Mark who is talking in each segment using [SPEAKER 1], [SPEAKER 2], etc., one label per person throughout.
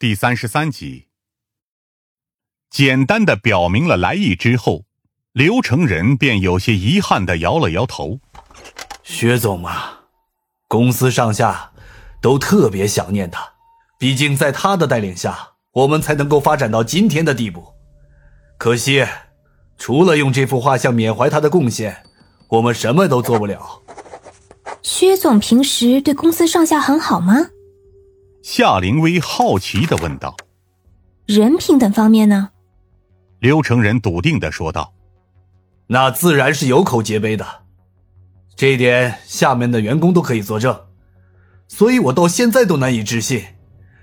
[SPEAKER 1] 第三十三集。简单的表明了来意之后，刘成仁便有些遗憾的摇了摇头。
[SPEAKER 2] 薛总嘛，公司上下都特别想念他，毕竟在他的带领下，我们才能够发展到今天的地步。可惜，除了用这幅画像缅怀他的贡献，我们什么都做不了。
[SPEAKER 3] 薛总平时对公司上下很好吗？
[SPEAKER 1] 夏灵薇好奇的问道。
[SPEAKER 3] 人品等方面呢？
[SPEAKER 1] 刘成仁笃定的说道：“
[SPEAKER 2] 那自然是有口皆碑的。”这一点，下面的员工都可以作证，所以我到现在都难以置信，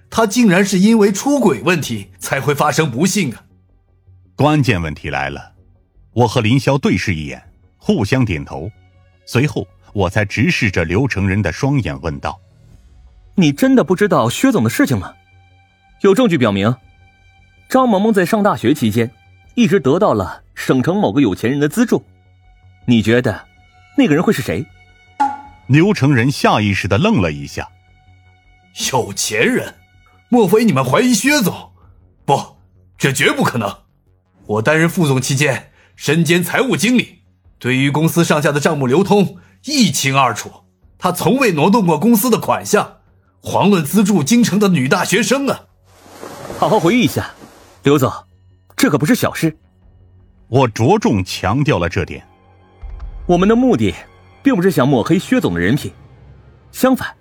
[SPEAKER 2] 他竟然是因为出轨问题才会发生不幸啊！
[SPEAKER 1] 关键问题来了，我和林霄对视一眼，互相点头，随后我才直视着刘成仁的双眼问道：“
[SPEAKER 4] 你真的不知道薛总的事情吗？有证据表明，张萌萌在上大学期间，一直得到了省城某个有钱人的资助，你觉得？”那个人会是谁？
[SPEAKER 1] 牛成仁下意识的愣了一下。
[SPEAKER 2] 有钱人？莫非你们怀疑薛总？不，这绝不可能。我担任副总期间，身兼财务经理，对于公司上下的账目流通一清二楚。他从未挪动过公司的款项，遑论资助京城的女大学生啊！
[SPEAKER 4] 好好回忆一下，刘总，这可不是小事。
[SPEAKER 1] 我着重强调了这点。
[SPEAKER 4] 我们的目的，并不是想抹黑薛总的人品，相反，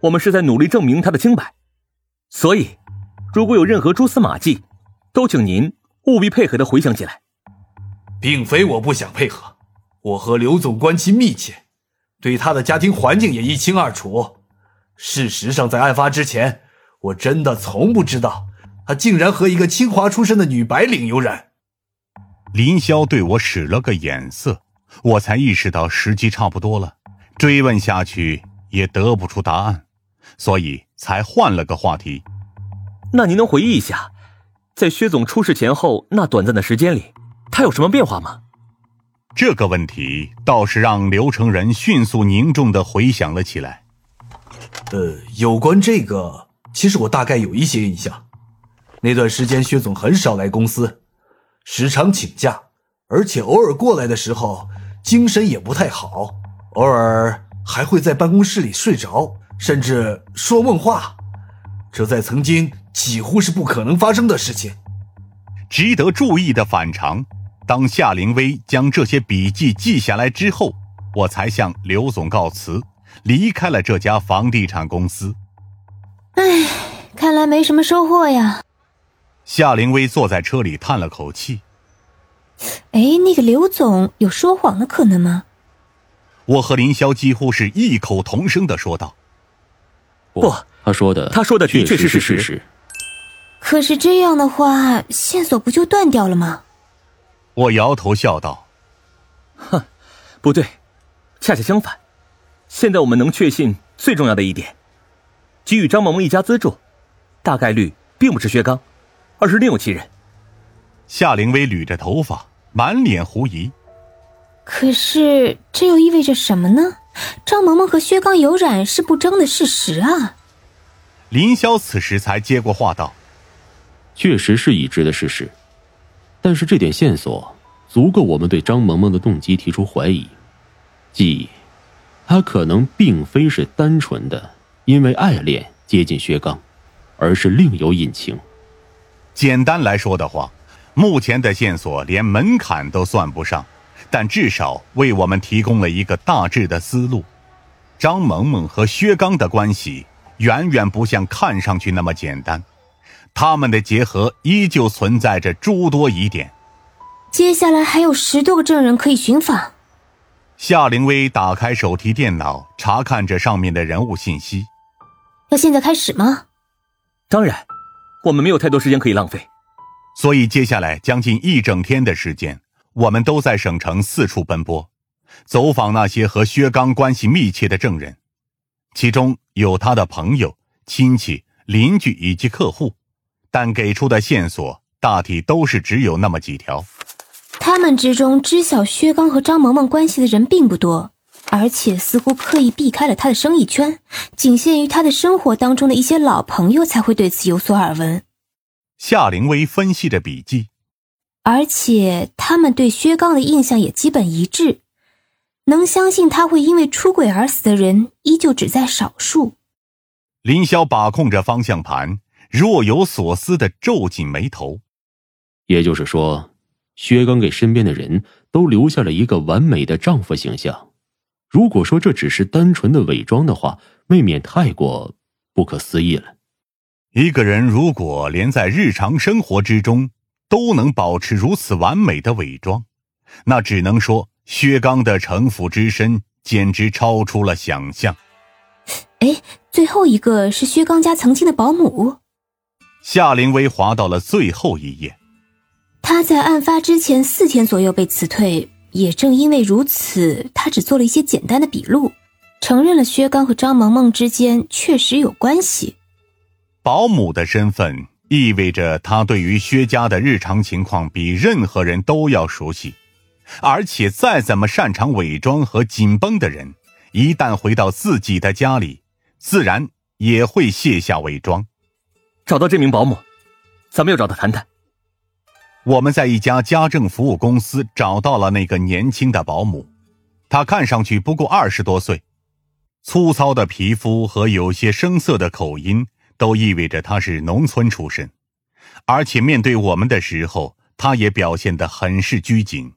[SPEAKER 4] 我们是在努力证明他的清白。所以，如果有任何蛛丝马迹，都请您务必配合的回想起来。
[SPEAKER 2] 并非我不想配合，我和刘总关系密切，对他的家庭环境也一清二楚。事实上，在案发之前，我真的从不知道他竟然和一个清华出身的女白领有染。
[SPEAKER 1] 林霄对我使了个眼色。我才意识到时机差不多了，追问下去也得不出答案，所以才换了个话题。
[SPEAKER 4] 那您能回忆一下，在薛总出事前后那短暂的时间里，他有什么变化吗？
[SPEAKER 1] 这个问题倒是让刘成仁迅速凝重的回想了起来。
[SPEAKER 2] 呃，有关这个，其实我大概有一些印象。那段时间，薛总很少来公司，时常请假，而且偶尔过来的时候。精神也不太好，偶尔还会在办公室里睡着，甚至说梦话。这在曾经几乎是不可能发生的事情。
[SPEAKER 1] 值得注意的反常，当夏灵薇将这些笔记记下来之后，我才向刘总告辞，离开了这家房地产公司。
[SPEAKER 3] 唉，看来没什么收获呀。
[SPEAKER 1] 夏灵薇坐在车里叹了口气。
[SPEAKER 3] 哎，那个刘总有说谎的可能吗？
[SPEAKER 1] 我和林霄几乎是异口同声的说道：“
[SPEAKER 4] 不，
[SPEAKER 5] 他说的，
[SPEAKER 4] 他说的确
[SPEAKER 5] 是
[SPEAKER 4] 事
[SPEAKER 5] 实。
[SPEAKER 3] 可是这样的话，线索不就断掉了吗？”
[SPEAKER 1] 我摇头笑道：“
[SPEAKER 4] 哼，不对，恰恰相反。现在我们能确信最重要的一点，给予张萌萌一家资助，大概率并不是薛刚，而是另有其人。”
[SPEAKER 1] 夏灵薇捋着头发，满脸狐疑。
[SPEAKER 3] 可是这又意味着什么呢？张萌萌和薛刚有染是不争的事实啊！
[SPEAKER 1] 林霄此时才接过话道：“
[SPEAKER 5] 确实是已知的事实，但是这点线索足够我们对张萌萌的动机提出怀疑，即她可能并非是单纯的因为爱恋接近薛刚，而是另有隐情。
[SPEAKER 1] 简单来说的话。”目前的线索连门槛都算不上，但至少为我们提供了一个大致的思路。张萌萌和薛刚的关系远远不像看上去那么简单，他们的结合依旧存在着诸多疑点。
[SPEAKER 3] 接下来还有十多个证人可以寻访。
[SPEAKER 1] 夏灵薇打开手提电脑，查看着上面的人物信息。
[SPEAKER 3] 要现在开始吗？
[SPEAKER 4] 当然，我们没有太多时间可以浪费。
[SPEAKER 1] 所以，接下来将近一整天的时间，我们都在省城四处奔波，走访那些和薛刚关系密切的证人，其中有他的朋友、亲戚、邻居以及客户，但给出的线索大体都是只有那么几条。
[SPEAKER 3] 他们之中知晓薛刚和张萌萌关系的人并不多，而且似乎刻意避开了他的生意圈，仅限于他的生活当中的一些老朋友才会对此有所耳闻。
[SPEAKER 1] 夏灵薇分析着笔记，
[SPEAKER 3] 而且他们对薛刚的印象也基本一致，能相信他会因为出轨而死的人依旧只在少数。
[SPEAKER 1] 林霄把控着方向盘，若有所思的皱紧眉头。
[SPEAKER 5] 也就是说，薛刚给身边的人都留下了一个完美的丈夫形象。如果说这只是单纯的伪装的话，未免太过不可思议了。
[SPEAKER 1] 一个人如果连在日常生活之中都能保持如此完美的伪装，那只能说薛刚的城府之深，简直超出了想象。
[SPEAKER 3] 哎，最后一个是薛刚家曾经的保姆。
[SPEAKER 1] 夏灵薇滑到了最后一页。
[SPEAKER 3] 他在案发之前四天左右被辞退。也正因为如此，他只做了一些简单的笔录，承认了薛刚和张萌萌之间确实有关系。
[SPEAKER 1] 保姆的身份意味着他对于薛家的日常情况比任何人都要熟悉，而且再怎么擅长伪装和紧绷的人，一旦回到自己的家里，自然也会卸下伪装。
[SPEAKER 4] 找到这名保姆，咱们要找他谈谈。
[SPEAKER 1] 我们在一家家政服务公司找到了那个年轻的保姆，她看上去不过二十多岁，粗糙的皮肤和有些生涩的口音都意味着她是农村出身，而且面对我们的时候，她也表现得很是拘谨。